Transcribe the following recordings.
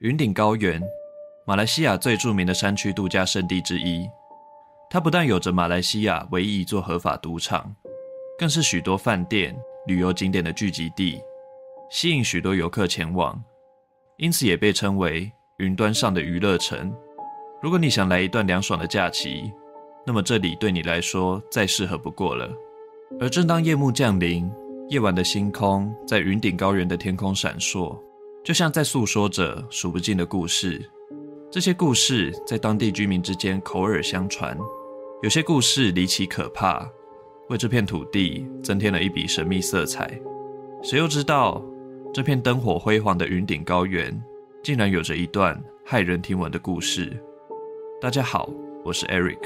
云顶高原，马来西亚最著名的山区度假胜地之一。它不但有着马来西亚唯一一座合法赌场，更是许多饭店、旅游景点的聚集地，吸引许多游客前往，因此也被称为云端上的娱乐城。如果你想来一段凉爽的假期，那么这里对你来说再适合不过了。而正当夜幕降临，夜晚的星空在云顶高原的天空闪烁。就像在诉说着数不尽的故事，这些故事在当地居民之间口耳相传。有些故事离奇可怕，为这片土地增添了一笔神秘色彩。谁又知道，这片灯火辉煌的云顶高原，竟然有着一段骇人听闻的故事。大家好，我是 Eric，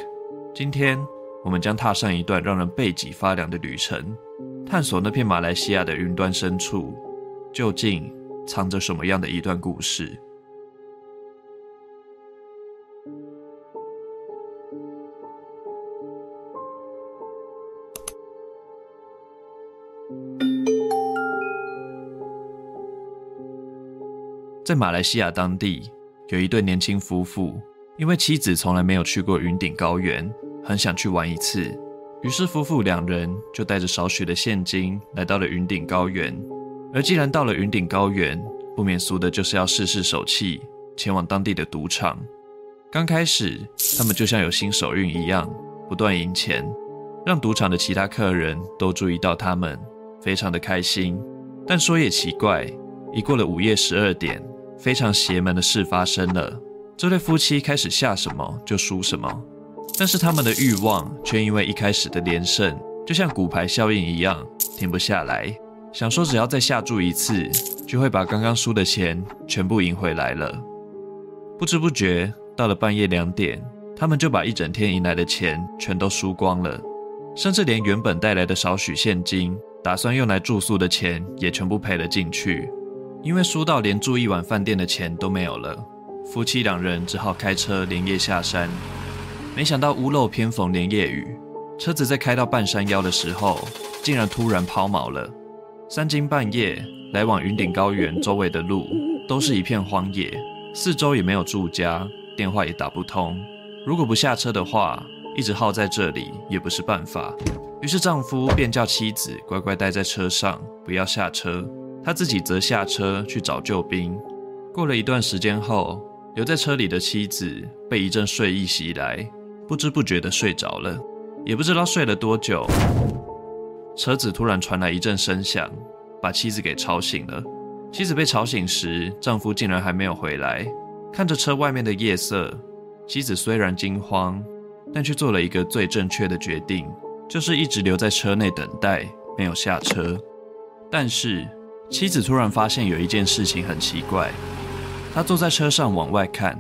今天我们将踏上一段让人背脊发凉的旅程，探索那片马来西亚的云端深处，究竟藏着什么样的一段故事？在马来西亚当地，有一对年轻夫妇，因为妻子从来没有去过云顶高原，很想去玩一次，于是夫妇两人就带着少许的现金来到了云顶高原。而既然到了云顶高原，不免俗的就是要试试手气，前往当地的赌场。刚开始，他们就像有新手运一样，不断赢钱，让赌场的其他客人都注意到他们，非常的开心。但说也奇怪，一过了午夜十二点，非常邪门的事发生了。这对夫妻开始下什么就输什么，但是他们的欲望却因为一开始的连胜，就像骨牌效应一样，停不下来。想说只要再下注一次，就会把刚刚输的钱全部赢回来了。不知不觉到了半夜两点，他们就把一整天赢来的钱全都输光了，甚至连原本带来的少许现金，打算用来住宿的钱也全部赔了进去。因为输到连住一晚饭店的钱都没有了，夫妻两人只好开车连夜下山。没想到屋漏偏逢连夜雨，车子在开到半山腰的时候，竟然突然抛锚了。三更半夜，来往云顶高原周围的路都是一片荒野，四周也没有住家，电话也打不通。如果不下车的话，一直耗在这里也不是办法。于是丈夫便叫妻子乖乖待在车上，不要下车。他自己则下车去找救兵。过了一段时间后，留在车里的妻子被一阵睡意袭来，不知不觉地睡着了，也不知道睡了多久。车子突然传来一阵声响，把妻子给吵醒了。妻子被吵醒时，丈夫竟然还没有回来。看着车外面的夜色，妻子虽然惊慌，但却做了一个最正确的决定，就是一直留在车内等待，没有下车。但是，妻子突然发现有一件事情很奇怪。她坐在车上往外看，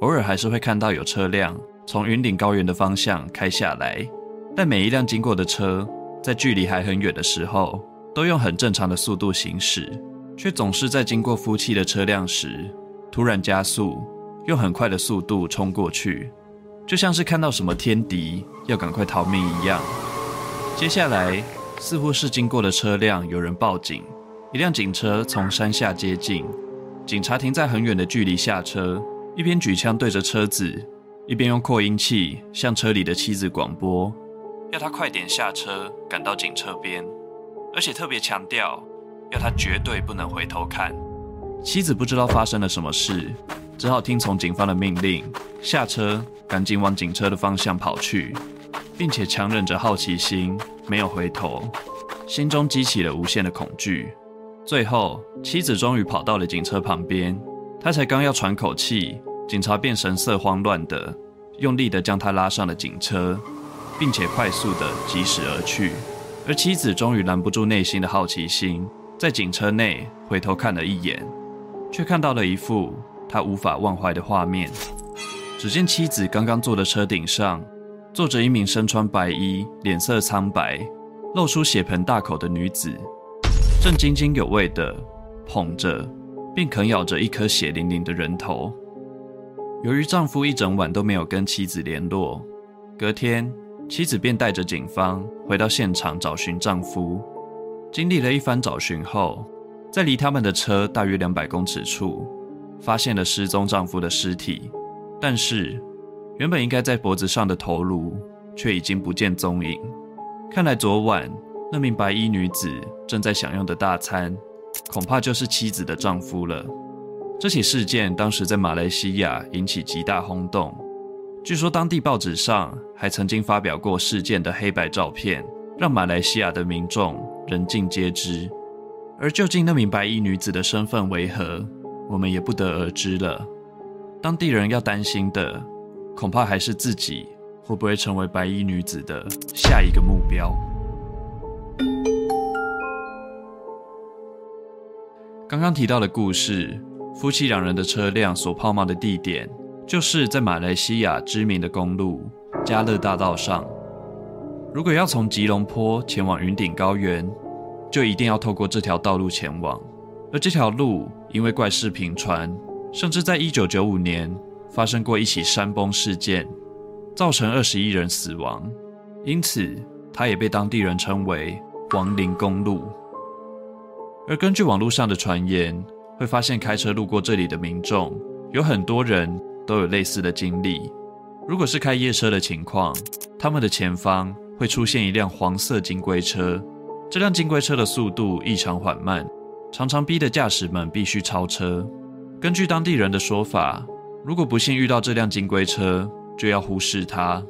偶尔还是会看到有车辆从云顶高原的方向开下来，但每一辆经过的车，在距离还很远的时候，都用很正常的速度行驶，却总是在经过夫妻的车辆时，突然加速，用很快的速度冲过去，就像是看到什么天敌要赶快逃命一样。接下来，似乎是经过的车辆有人报警，一辆警车从山下接近，警察停在很远的距离下车，一边举枪对着车子，一边用扩音器向车里的妻子广播。要他快点下车，赶到警车边，而且特别强调，要他绝对不能回头看。妻子不知道发生了什么事，只好听从警方的命令，下车，赶紧往警车的方向跑去，并且强忍着好奇心，没有回头，心中激起了无限的恐惧。最后，妻子终于跑到了警车旁边，他才刚要喘口气，警察便神色慌乱的，用力的将他拉上了警车。并且快速地疾驶而去，而妻子终于拦不住内心的好奇心，在警车内回头看了一眼，却看到了一幅他无法忘怀的画面。只见妻子刚刚坐的车顶上，坐着一名身穿白衣、脸色苍白、露出血盆大口的女子，正津津有味地捧着并啃咬着一颗血淋淋的人头。由于丈夫一整晚都没有跟妻子联络，隔天。妻子便带着警方回到现场找寻丈夫。经历了一番找寻后，在离他们的车大约两百公尺处，发现了失踪丈夫的尸体，但是原本应该在脖子上的头颅却已经不见踪影。看来昨晚那名白衣女子正在享用的大餐，恐怕就是妻子的丈夫了。这起事件当时在马来西亚引起极大轰动，据说当地报纸上还曾经发表过事件的黑白照片，让马来西亚的民众人尽皆知。而究竟那名白衣女子的身份为何，我们也不得而知了。当地人要担心的，恐怕还是自己会不会成为白衣女子的下一个目标。刚刚提到的故事，夫妻两人的车辆所抛锚的地点，就是在马来西亚知名的公路加勒大道上。如果要从吉隆坡前往云顶高原，就一定要透过这条道路前往。而这条路因为怪事频传，甚至在一九九五年发生过一起山崩事件，造成二十一人死亡，因此它也被当地人称为“亡灵公路”。而根据网络上的传言，会发现开车路过这里的民众有很多人都有类似的经历。如果是开夜车的情况，他们的前方会出现一辆黄色金龟车，这辆金龟车的速度异常缓慢。常常逼得驾驶们必须超车。根据当地人的说法，如果不幸遇到这辆金龟车，就要忽视它。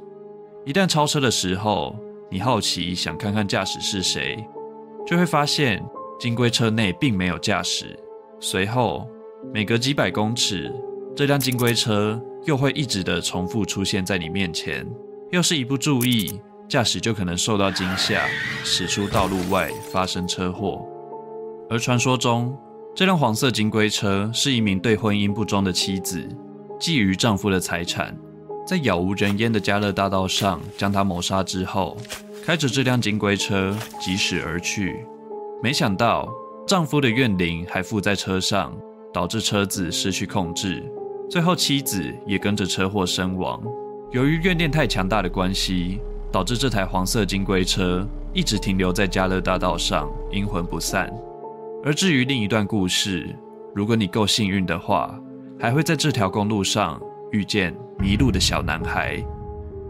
一旦超车的时候，你好奇想看看驾驶是谁，就会发现金龟车内并没有驾驶。随后，每隔几百公尺，这辆金龟车又会一直的重复出现在你面前。要是一不注意，驾驶就可能受到惊吓，驶出道路外，发生车祸。而传说中，这辆黄色金龟车是一名对婚姻不忠的妻子，觊觎丈夫的财产，在杳无人烟的嘉乐大道上将他谋杀之后，开着这辆金龟车疾驶而去。没想到，丈夫的怨灵还附在车上，导致车子失去控制，最后妻子也跟着车祸身亡。由于怨念太强大的关系，导致这台黄色金龟车一直停留在加勒大道上，阴魂不散。而至于另一段故事，如果你够幸运的话，还会在这条公路上遇见迷路的小男孩。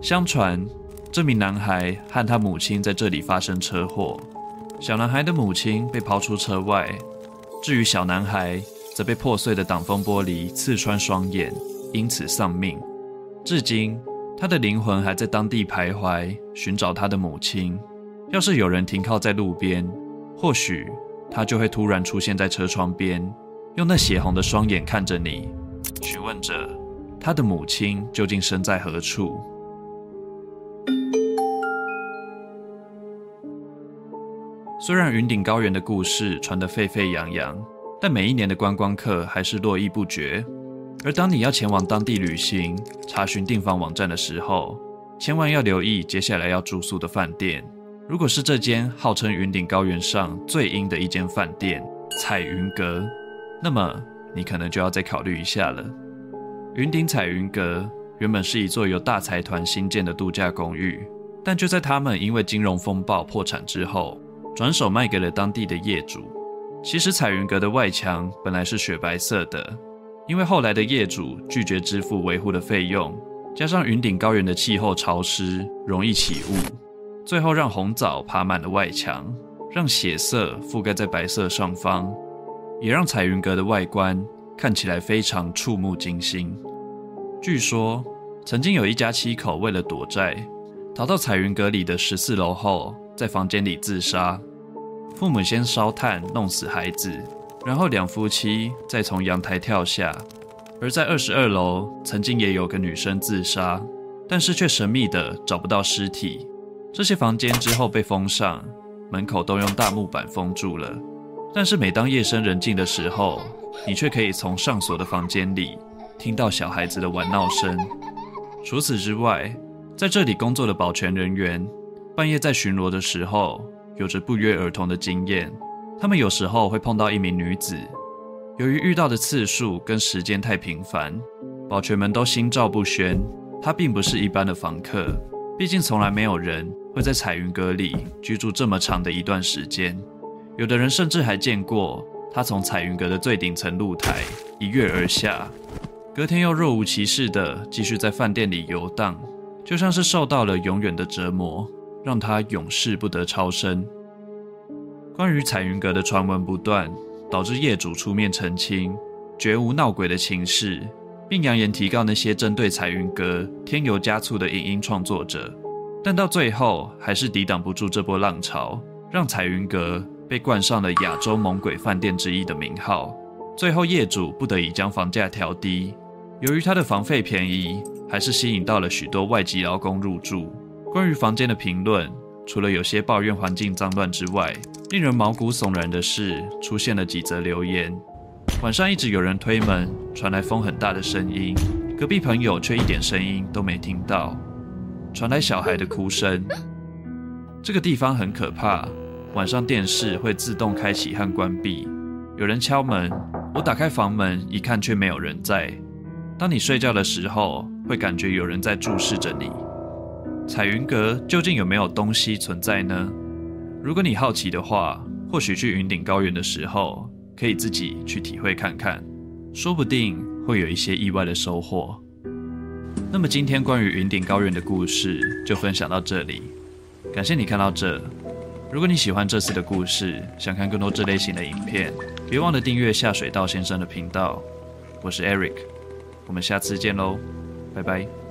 相传，这名男孩和他母亲在这里发生车祸，小男孩的母亲被抛出车外，至于小男孩，则被破碎的挡风玻璃刺穿双眼，因此丧命。至今，他的灵魂还在当地徘徊，寻找他的母亲。要是有人停靠在路边，或许。他就会突然出现在车窗边，用那血红的双眼看着你，询问着他的母亲究竟身在何处。虽然云顶高原的故事传得沸沸扬扬，但每一年的观光客还是络绎不绝。而当你要前往当地旅行，查询订房网站的时候，千万要留意接下来要住宿的饭店。如果是这间号称云顶高原上最阴的一间饭店彩云阁，那么你可能就要再考虑一下了。云顶彩云阁原本是一座由大财团新建的度假公寓，但就在他们因为金融风暴破产之后，转手卖给了当地的业主。其实彩云阁的外墙本来是雪白色的，因为后来的业主拒绝支付维护的费用，加上云顶高原的气候潮湿，容易起雾。最后让红枣爬满了外墙，让血色覆盖在白色上方，也让彩云阁的外观看起来非常触目惊心。据说，曾经有一家七口为了躲债，逃到彩云阁里的十四楼后，在房间里自杀。父母先烧炭弄死孩子，然后两夫妻再从阳台跳下。而在二十二楼，曾经也有个女生自杀，但是却神秘的找不到尸体。这些房间之后被封上，门口都用大木板封住了。但是每当夜深人静的时候，你却可以从上锁的房间里听到小孩子的玩闹声。除此之外，在这里工作的保全人员半夜在巡逻的时候，有着不约而同的经验。他们有时候会碰到一名女子，由于遇到的次数跟时间太频繁，保全们都心照不宣，她并不是一般的房客。毕竟从来没有人会在彩云阁里居住这么长的一段时间，有的人甚至还见过她从彩云阁的最顶层露台一跃而下，隔天又若无其事地继续在饭店里游荡，就像是受到了永远的折磨，让他永世不得超生。关于彩云阁的传闻不断，导致业主出面澄清，绝无闹鬼的情事，并扬言提告那些针对彩云阁添油加醋的影音创作者。但到最后，还是抵挡不住这波浪潮，让彩云阁被冠上了亚洲猛鬼饭店之一的名号。最后，业主不得已将房价调低。由于他的房费便宜，还是吸引到了许多外籍劳工入住。关于房间的评论，除了有些抱怨环境脏乱之外，令人毛骨悚然的是，出现了几则留言。晚上一直有人推门，传来风很大的声音，隔壁朋友却一点声音都没听到。传来小孩的哭声。这个地方很可怕，晚上电视会自动开启和关闭。有人敲门，我打开房门一看，却没有人在。当你睡觉的时候，会感觉有人在注视着你。彩云阁究竟有没有东西存在呢？如果你好奇的话，或许去云顶高原的时候，可以自己去体会看看，说不定会有一些意外的收获。那么今天关于云顶高原的故事就分享到这里，感谢你看到这。如果你喜欢这次的故事，想看更多这类型的影片，别忘了订阅下水道先生的频道。我是 Eric，我们下次见喽，拜拜。